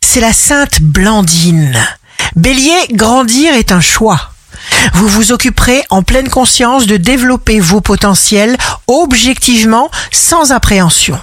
c'est la sainte Blandine. Bélier, grandir est un choix. Vous vous occuperez en pleine conscience de développer vos potentiels objectivement sans appréhension.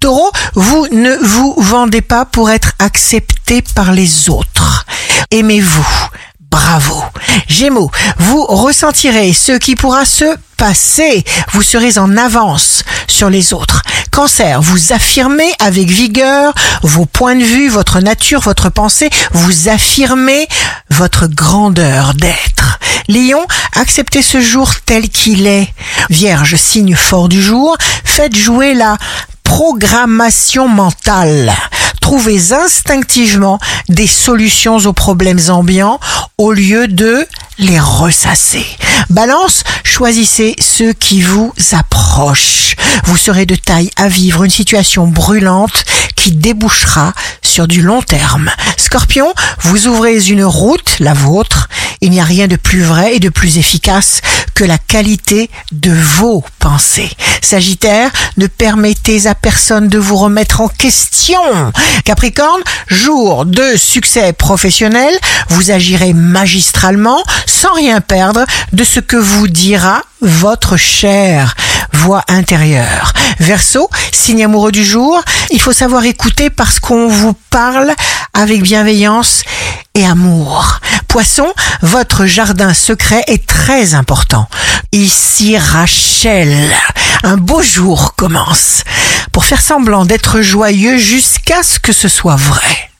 Taureau, vous ne vous vendez pas pour être accepté par les autres. Aimez-vous. Bravo. Gémeaux, vous ressentirez ce qui pourra se passer. Vous serez en avance sur les autres. Cancer, vous affirmez avec vigueur vos points de vue, votre nature, votre pensée. Vous affirmez votre grandeur d'être. Lion, acceptez ce jour tel qu'il est. Vierge, signe fort du jour, faites jouer la programmation mentale. Trouvez instinctivement des solutions aux problèmes ambiants au lieu de les ressasser. Balance, choisissez ceux qui vous approchent. Vous serez de taille à vivre une situation brûlante qui débouchera sur du long terme. Scorpion, vous ouvrez une route, la vôtre. Il n'y a rien de plus vrai et de plus efficace que la qualité de vos pensées. Sagittaire, ne permettez à personne de vous remettre en question. Capricorne, jour de succès professionnel, vous agirez magistralement sans rien perdre de ce que vous dira votre chère voix intérieure. Verseau, signe amoureux du jour, il faut savoir écouter parce qu'on vous parle avec bienveillance et amour. Votre jardin secret est très important. Ici Rachel, un beau jour commence pour faire semblant d'être joyeux jusqu'à ce que ce soit vrai.